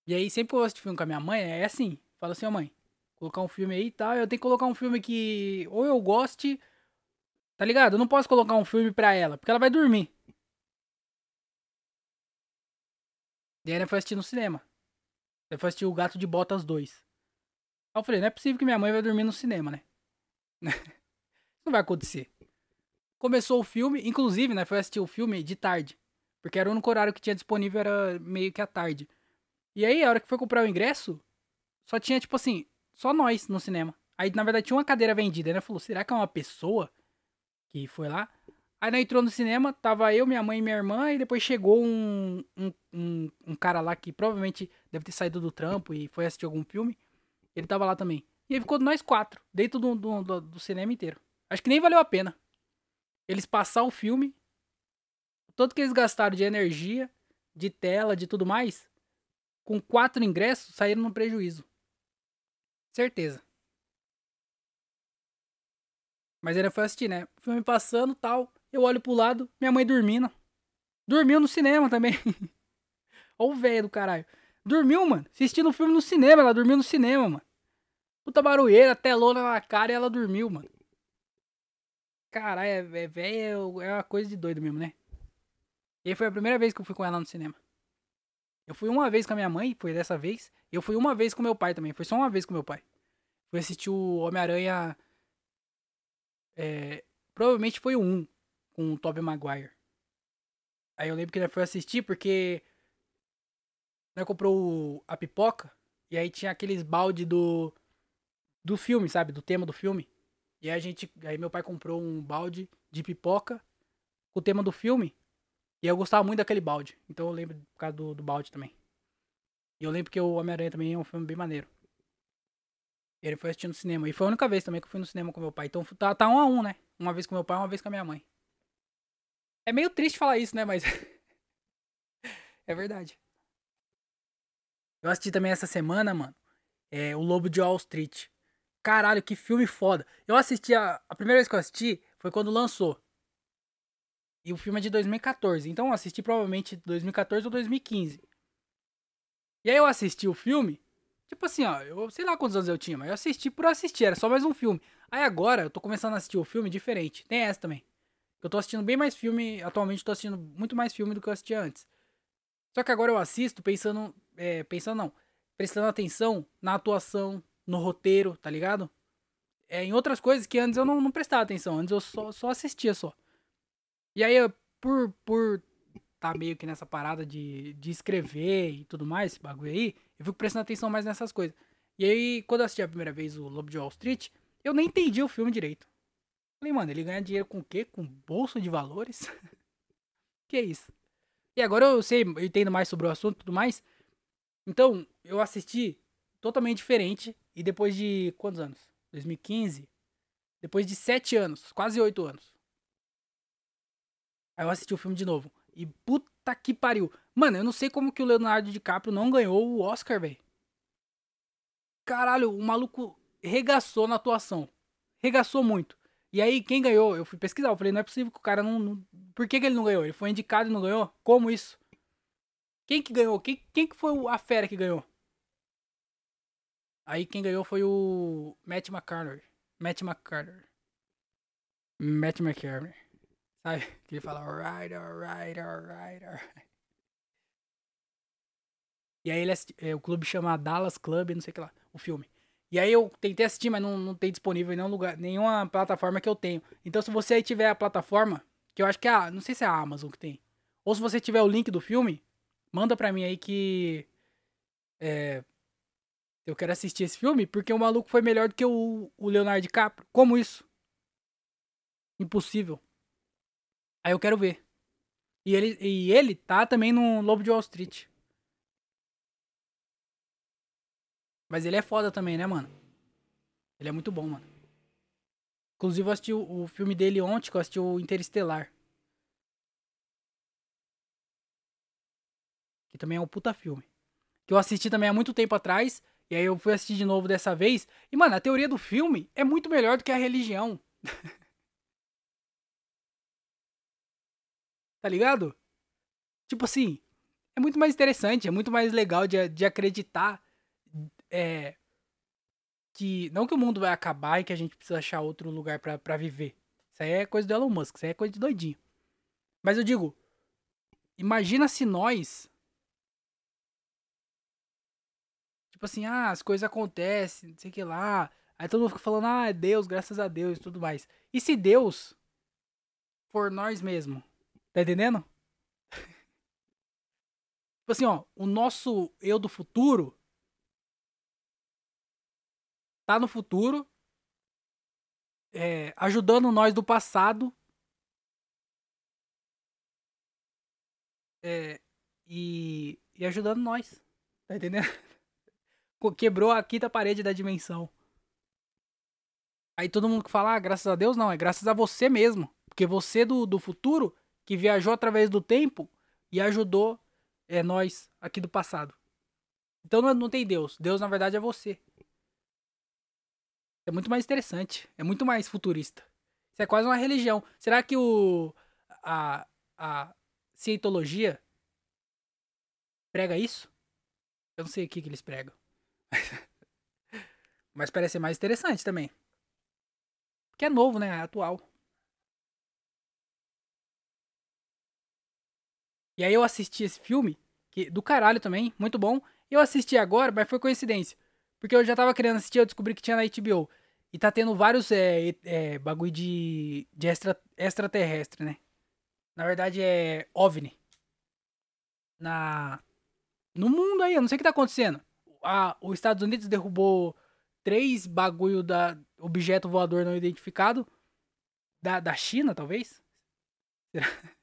E aí, sempre que eu assisto filme com a minha mãe, é assim. Fala assim, ó mãe, colocar um filme aí e tal. Eu tenho que colocar um filme que ou eu goste, tá ligado? Eu não posso colocar um filme pra ela, porque ela vai dormir. E aí ela foi assistir no cinema. Ela foi assistir o Gato de Botas 2. Aí eu falei, não é possível que minha mãe vai dormir no cinema, né? Não vai acontecer. Começou o filme, inclusive, né? Foi assistir o filme de tarde. Porque era o único horário que tinha disponível, era meio que à tarde. E aí, a hora que foi comprar o ingresso, só tinha, tipo assim, só nós no cinema. Aí, na verdade, tinha uma cadeira vendida, né? Falou, será que é uma pessoa que foi lá? Aí, nós entrou no cinema, tava eu, minha mãe e minha irmã, e depois chegou um, um, um, um cara lá que provavelmente deve ter saído do trampo e foi assistir algum filme. Ele tava lá também. E aí ficou nós quatro, dentro do, do, do, do cinema inteiro. Acho que nem valeu a pena. Eles passar o filme, tanto que eles gastaram de energia, de tela, de tudo mais, com quatro ingressos, saíram no prejuízo. Certeza. Mas ele foi assistir, né? Filme passando tal. Eu olho pro lado, minha mãe dormindo. Dormiu no cinema também. Ó o velho do caralho. Dormiu, mano. Assistindo o filme no cinema. Ela dormiu no cinema, mano. Puta barulheira, telona na cara e ela dormiu, mano. Caralho, é, é, velho, é uma coisa de doido mesmo, né? E aí foi a primeira vez que eu fui com ela no cinema. Eu fui uma vez com a minha mãe, foi dessa vez. Eu fui uma vez com meu pai também. Foi só uma vez com meu pai. Fui assistir o Homem-Aranha. É, provavelmente foi o 1 com o Tobey Maguire. Aí eu lembro que ele foi assistir porque. Nós comprou a pipoca. E aí tinha aqueles balde do. Do filme, sabe? Do tema do filme. E aí a gente. Aí meu pai comprou um balde de pipoca com o tema do filme. E eu gostava muito daquele balde. Então eu lembro por causa do, do balde também. E eu lembro que o Homem-Aranha também é um filme bem maneiro. E ele foi assistir no cinema. E foi a única vez também que eu fui no cinema com meu pai. Então tá, tá um a um, né? Uma vez com meu pai, uma vez com a minha mãe. É meio triste falar isso, né? Mas. é verdade. Eu assisti também essa semana, mano. É O Lobo de Wall Street. Caralho, que filme foda. Eu assisti a, a primeira vez que eu assisti foi quando lançou. E o filme é de 2014. Então eu assisti provavelmente 2014 ou 2015. E aí eu assisti o filme. Tipo assim, ó, eu sei lá quantos anos eu tinha, mas eu assisti por assistir, era só mais um filme. Aí agora eu tô começando a assistir o filme diferente. Tem essa também. Eu tô assistindo bem mais filme, atualmente tô assistindo muito mais filme do que eu assistia antes. Só que agora eu assisto pensando, é, pensando não, prestando atenção na atuação, no roteiro, tá ligado? É, em outras coisas que antes eu não, não prestava atenção, antes eu só, só assistia só. E aí, por, por tá meio que nessa parada de, de escrever e tudo mais, esse bagulho aí, eu fico prestando atenção mais nessas coisas. E aí, quando eu assisti a primeira vez o Lobo de Wall Street, eu nem entendi o filme direito. Falei, mano, ele ganha dinheiro com o quê? Com bolsa de valores? que é isso? E agora eu sei, eu entendo mais sobre o assunto e tudo mais. Então, eu assisti totalmente diferente. E depois de quantos anos? 2015? Depois de sete anos, quase oito anos. Aí eu assisti o filme de novo. E puta que pariu. Mano, eu não sei como que o Leonardo DiCaprio não ganhou o Oscar, velho. Caralho, o maluco regaçou na atuação. Regaçou muito. E aí, quem ganhou? Eu fui pesquisar. Eu falei, não é possível que o cara não. não... Por que, que ele não ganhou? Ele foi indicado e não ganhou? Como isso? Quem que ganhou? Quem, quem que foi a fera que ganhou? Aí quem ganhou foi o Matt McCartney. Matt McCartney. Matt McCartney. Sabe? Que ele fala alright, alright, alright, alright. E aí ele assisti- é, o clube chama Dallas Club, não sei o que lá, o filme. E aí eu tentei assistir, mas não, não tem disponível em nenhum lugar, nenhuma plataforma que eu tenho. Então se você aí tiver a plataforma, que eu acho que é a, não sei se é a Amazon que tem. Ou se você tiver o link do filme, manda pra mim aí que é, Eu quero assistir esse filme porque o maluco foi melhor do que o, o Leonardo DiCaprio. Como isso? Impossível. Aí eu quero ver. E ele, e ele tá também no Lobo de Wall Street. Mas ele é foda também, né, mano? Ele é muito bom, mano. Inclusive, eu assisti o, filme dele ontem, que eu assisti o Interestelar. Que também é um puta filme. Que eu assisti também há muito tempo atrás. E aí eu fui assistir de novo dessa vez. E, mano, a teoria do filme é muito melhor do que a religião. tá ligado? Tipo assim, é muito mais interessante, é muito mais legal de, de acreditar é, que. Não que o mundo vai acabar e que a gente precisa achar outro lugar para viver. Isso aí é coisa do Elon Musk, isso aí é coisa de doidinho. Mas eu digo, imagina se nós. Tipo assim, ah, as coisas acontecem, não sei o que lá. Aí todo mundo fica falando, ah, é Deus, graças a Deus e tudo mais. E se Deus for nós mesmos? Tá entendendo? tipo assim, ó, o nosso eu do futuro tá no futuro, é, ajudando nós do passado. É, e, e ajudando nós. Tá entendendo? Quebrou a quinta parede da dimensão. Aí todo mundo que fala, ah, graças a Deus, não, é graças a você mesmo. Porque você do, do futuro, que viajou através do tempo e ajudou é, nós aqui do passado. Então não, não tem Deus. Deus, na verdade, é você. É muito mais interessante. É muito mais futurista. Isso é quase uma religião. Será que o. A, a cientologia prega isso? Eu não sei o que, que eles pregam. Mas parece ser mais interessante também. Porque é novo, né? É atual. E aí eu assisti esse filme, que do caralho também, muito bom. Eu assisti agora, mas foi coincidência. Porque eu já tava querendo assistir, eu descobri que tinha na HBO. E tá tendo vários é, é, bagulho de, de extra, extraterrestre, né? Na verdade é OVNI. Na, no mundo aí, eu não sei o que tá acontecendo. A, os Estados Unidos derrubou três bagulho da objeto voador não identificado. Da, da China, talvez?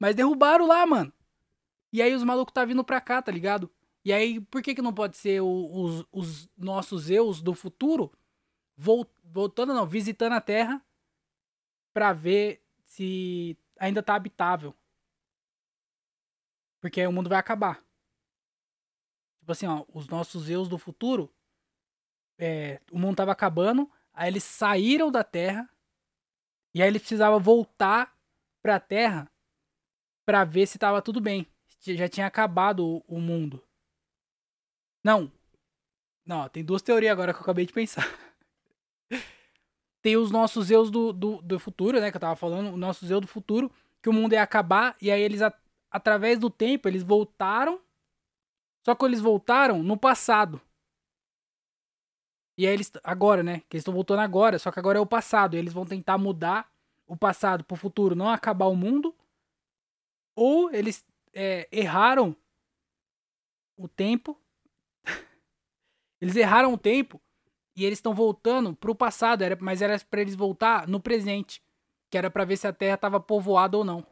Mas derrubaram lá, mano. E aí os malucos tá vindo pra cá, tá ligado? E aí, por que que não pode ser o, os, os nossos eus do futuro voltando não, visitando a Terra para ver se ainda tá habitável. Porque aí o mundo vai acabar. Tipo assim, ó, os nossos eus do futuro, é, o mundo tava acabando, aí eles saíram da Terra e aí eles precisavam voltar pra Terra para ver se tava tudo bem. Já tinha acabado o, o mundo. Não. Não, tem duas teorias agora que eu acabei de pensar. tem os nossos eus do, do, do futuro, né? Que eu tava falando, o nosso eu do futuro, que o mundo ia acabar, e aí eles, através do tempo, eles voltaram. Só que eles voltaram no passado. E aí eles. Agora, né? Que eles estão voltando agora, só que agora é o passado. E eles vão tentar mudar o passado pro futuro, não acabar o mundo. Ou eles é, erraram o tempo. eles erraram o tempo e eles estão voltando pro passado, era, mas era para eles voltar no presente, que era para ver se a Terra estava povoada ou não.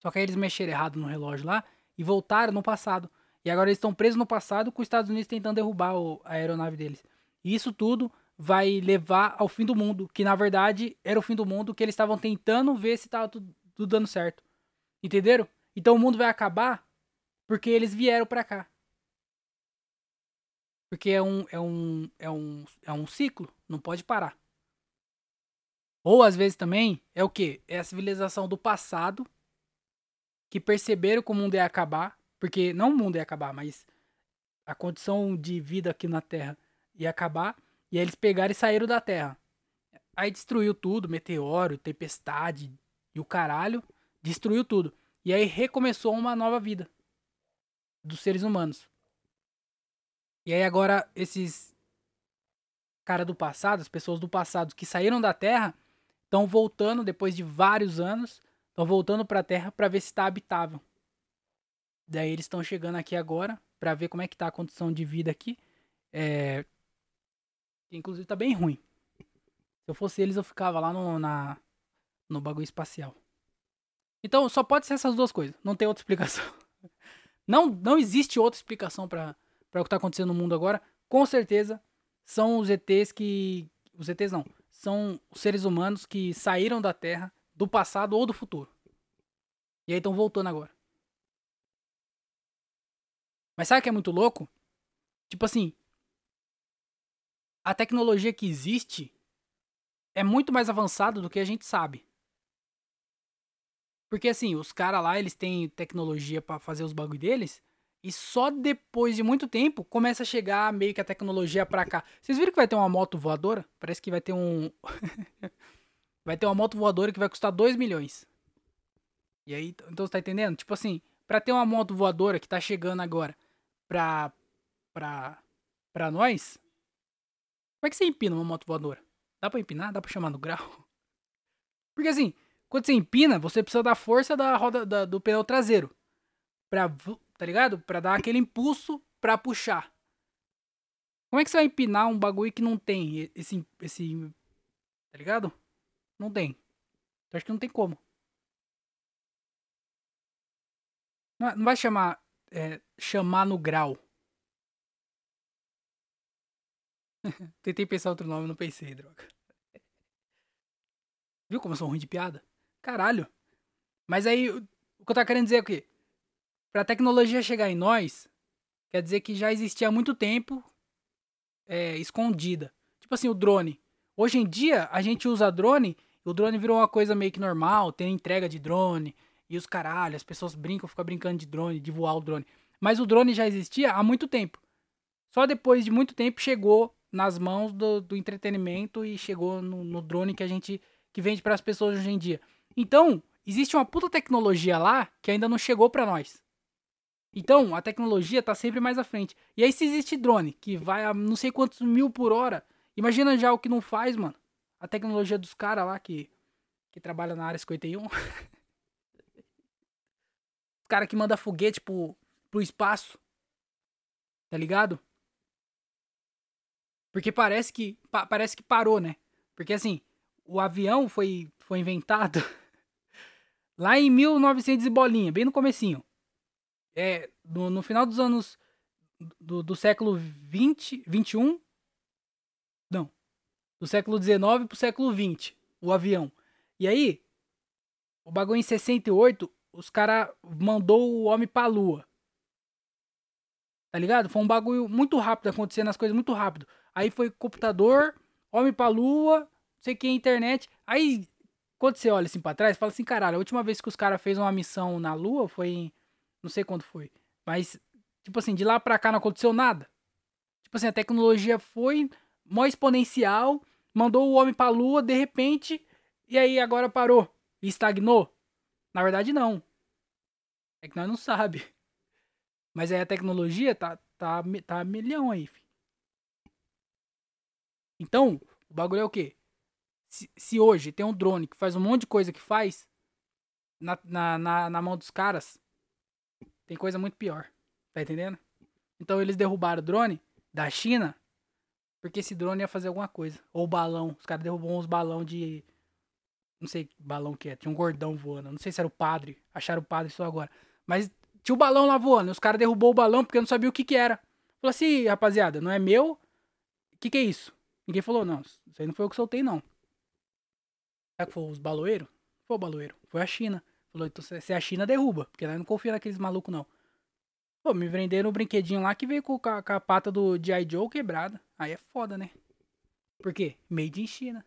Só que aí eles mexeram errado no relógio lá e voltaram no passado. E agora eles estão presos no passado com os Estados Unidos tentando derrubar a aeronave deles. E isso tudo vai levar ao fim do mundo, que na verdade era o fim do mundo que eles estavam tentando ver se estava tudo, tudo dando certo. Entenderam? Então o mundo vai acabar porque eles vieram para cá. Porque é um, é um, é um, é um ciclo, não pode parar. Ou às vezes também é o que? É a civilização do passado que perceberam que o mundo ia acabar, porque não o mundo ia acabar, mas a condição de vida aqui na Terra ia acabar, e aí eles pegaram e saíram da Terra. Aí destruiu tudo, meteoro, tempestade e o caralho, destruiu tudo. E aí recomeçou uma nova vida dos seres humanos. E aí agora esses cara do passado, as pessoas do passado que saíram da Terra, estão voltando depois de vários anos, estão voltando para a Terra para ver se está habitável. Daí eles estão chegando aqui agora para ver como é que tá a condição de vida aqui É, inclusive tá bem ruim. Se eu fosse eles, eu ficava lá no, na, no bagulho espacial. Então, só pode ser essas duas coisas. Não tem outra explicação. Não, não existe outra explicação para o que tá acontecendo no mundo agora. Com certeza, são os ETs que. Os ETs não. São os seres humanos que saíram da Terra do passado ou do futuro. E aí estão voltando agora. Mas sabe o que é muito louco? Tipo assim, a tecnologia que existe é muito mais avançada do que a gente sabe. Porque assim, os caras lá, eles têm tecnologia para fazer os bagulho deles, e só depois de muito tempo começa a chegar meio que a tecnologia pra cá. Vocês viram que vai ter uma moto voadora? Parece que vai ter um. vai ter uma moto voadora que vai custar 2 milhões. E aí, então você tá entendendo? Tipo assim, pra ter uma moto voadora que tá chegando agora pra. pra. pra nós. Como é que você empina uma moto voadora? Dá pra empinar? Dá pra chamar no grau? Porque assim, quando você empina, você precisa da força da roda da, do pneu traseiro. Pra tá ligado? Pra dar aquele impulso pra puxar. Como é que você vai empinar um bagulho que não tem esse, esse, tá ligado? Não tem. Então acho que não tem como. Não vai chamar, é, chamar no grau. Tentei pensar outro nome, não pensei, droga. Viu como eu sou ruim de piada? Caralho. Mas aí, o que eu tava querendo dizer é o quê? Pra tecnologia chegar em nós, quer dizer que já existia há muito tempo é, escondida. Tipo assim, o drone. Hoje em dia, a gente usa drone, o drone virou uma coisa meio que normal, tem entrega de drone, e os caralho, as pessoas brincam, ficam brincando de drone, de voar o drone. Mas o drone já existia há muito tempo. Só depois de muito tempo chegou nas mãos do, do entretenimento e chegou no, no drone que a gente que vende para as pessoas hoje em dia. Então, existe uma puta tecnologia lá que ainda não chegou para nós. Então, a tecnologia tá sempre mais à frente. E aí, se existe drone que vai a não sei quantos mil por hora, imagina já o que não faz, mano. A tecnologia dos caras lá que, que trabalha na área 51. Os caras que manda foguete pro, pro espaço. Tá ligado? Porque parece que pa, parece que parou, né? Porque assim, o avião foi foi inventado lá em 1900 e bolinha, bem no comecinho é, no, no final dos anos do, do século 20, 21, não, do século 19 pro século 20, o avião. E aí, o bagulho em 68, os cara mandou o homem pra lua. Tá ligado? Foi um bagulho muito rápido, acontecendo as coisas muito rápido. Aí foi computador, homem pra lua, não sei que, internet. Aí, quando você olha assim pra trás, fala assim, caralho, a última vez que os caras fez uma missão na lua foi em não sei quando foi. Mas, tipo assim, de lá pra cá não aconteceu nada. Tipo assim, a tecnologia foi mó exponencial, mandou o homem pra lua, de repente, e aí agora parou. E estagnou. Na verdade, não. É que nós não sabe. Mas aí a tecnologia tá, tá, tá milhão aí. Então, o bagulho é o quê? Se, se, hoje tem um drone que faz um monte de coisa que faz na, na, na, na mão dos caras, tem coisa muito pior. Tá entendendo? Então eles derrubaram o drone da China porque esse drone ia fazer alguma coisa. Ou balão. Os caras derrubaram uns balão de. Não sei que balão que é. Tinha um gordão voando. Não sei se era o padre. Acharam o padre só agora. Mas tinha o balão lá voando. Os caras derrubou o balão porque não sabia o que que era. Falou assim, rapaziada, não é meu? O que que é isso? Ninguém falou, não. Isso aí não foi eu que soltei, não. Será que foi os baloeiros? Foi o baloeiro. Foi a China. Falou, então se é a China, derruba. Porque nós não confia naqueles malucos, não. Pô, me venderam um brinquedinho lá que veio com a, com a pata do G.I. Joe quebrada. Aí é foda, né? Por quê? Made in China.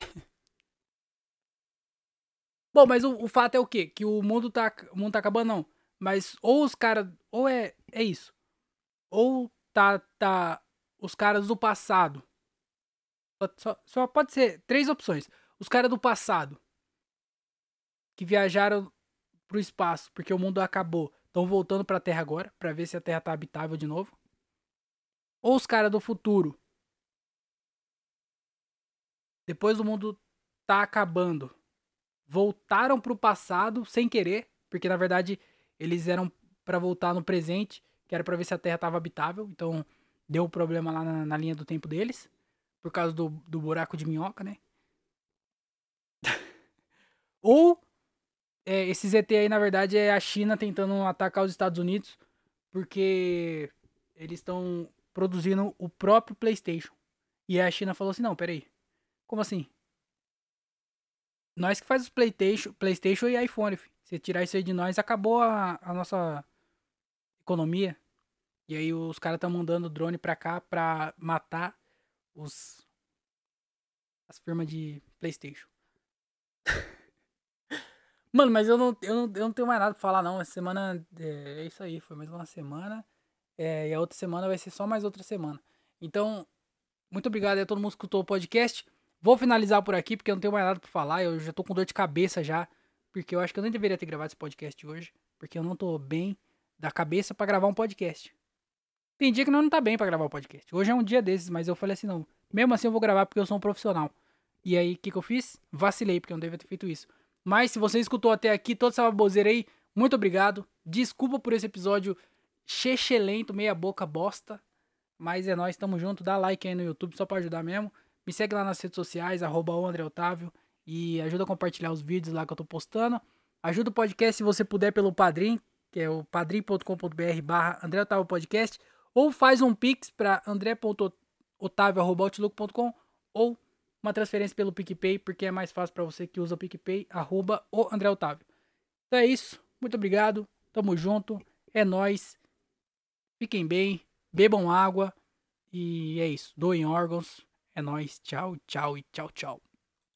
Bom, mas o, o, fato é o quê? Que o mundo tá, o mundo tá acabando, não. Mas ou os caras. Ou é, é isso. Ou tá, tá os caras do passado. Só, só pode ser três opções. Os caras do passado que viajaram pro espaço porque o mundo acabou, estão voltando pra Terra agora para ver se a Terra tá habitável de novo? Ou os caras do futuro, depois do mundo tá acabando, voltaram pro passado sem querer, porque na verdade eles eram para voltar no presente que era pra ver se a Terra tava habitável. Então, deu problema lá na, na linha do tempo deles. Por causa do, do buraco de minhoca, né? Ou é, esse ZT aí, na verdade, é a China tentando atacar os Estados Unidos, porque eles estão produzindo o próprio PlayStation. E a China falou assim: não, peraí. Como assim? Nós que faz os PlayStation, PlayStation e iPhone. Filho. Se tirar isso aí de nós, acabou a, a nossa economia. E aí os caras estão mandando drone pra cá pra matar os as firmas de PlayStation. Mano, mas eu não, eu, não, eu não tenho mais nada pra falar, não. Essa semana é, é isso aí. Foi mais uma semana. É, e a outra semana vai ser só mais outra semana. Então, muito obrigado a todo mundo que escutou o podcast. Vou finalizar por aqui, porque eu não tenho mais nada pra falar. Eu já tô com dor de cabeça já. Porque eu acho que eu nem deveria ter gravado esse podcast hoje. Porque eu não tô bem da cabeça para gravar um podcast. Tem dia que não, tá bem para gravar um podcast. Hoje é um dia desses, mas eu falei assim, não. Mesmo assim eu vou gravar porque eu sou um profissional. E aí, o que, que eu fiz? Vacilei, porque eu não devia ter feito isso. Mas se você escutou até aqui, toda essa baboseira aí, muito obrigado. Desculpa por esse episódio chechelento, meia boca bosta. Mas é nóis, tamo junto. Dá like aí no YouTube só pra ajudar mesmo. Me segue lá nas redes sociais, arroba Otávio. E ajuda a compartilhar os vídeos lá que eu tô postando. Ajuda o podcast se você puder pelo Padrim, que é o padrim.com.br barra André Otávio Podcast. Ou faz um pix pra andré.otávio.outlook.com ou uma transferência pelo PicPay, porque é mais fácil para você que usa o PicPay, arroba o André Otávio. Então é isso. Muito obrigado. Tamo junto. É nós. Fiquem bem. Bebam água. E é isso. Doem órgãos. É nós. Tchau, tchau e tchau, tchau.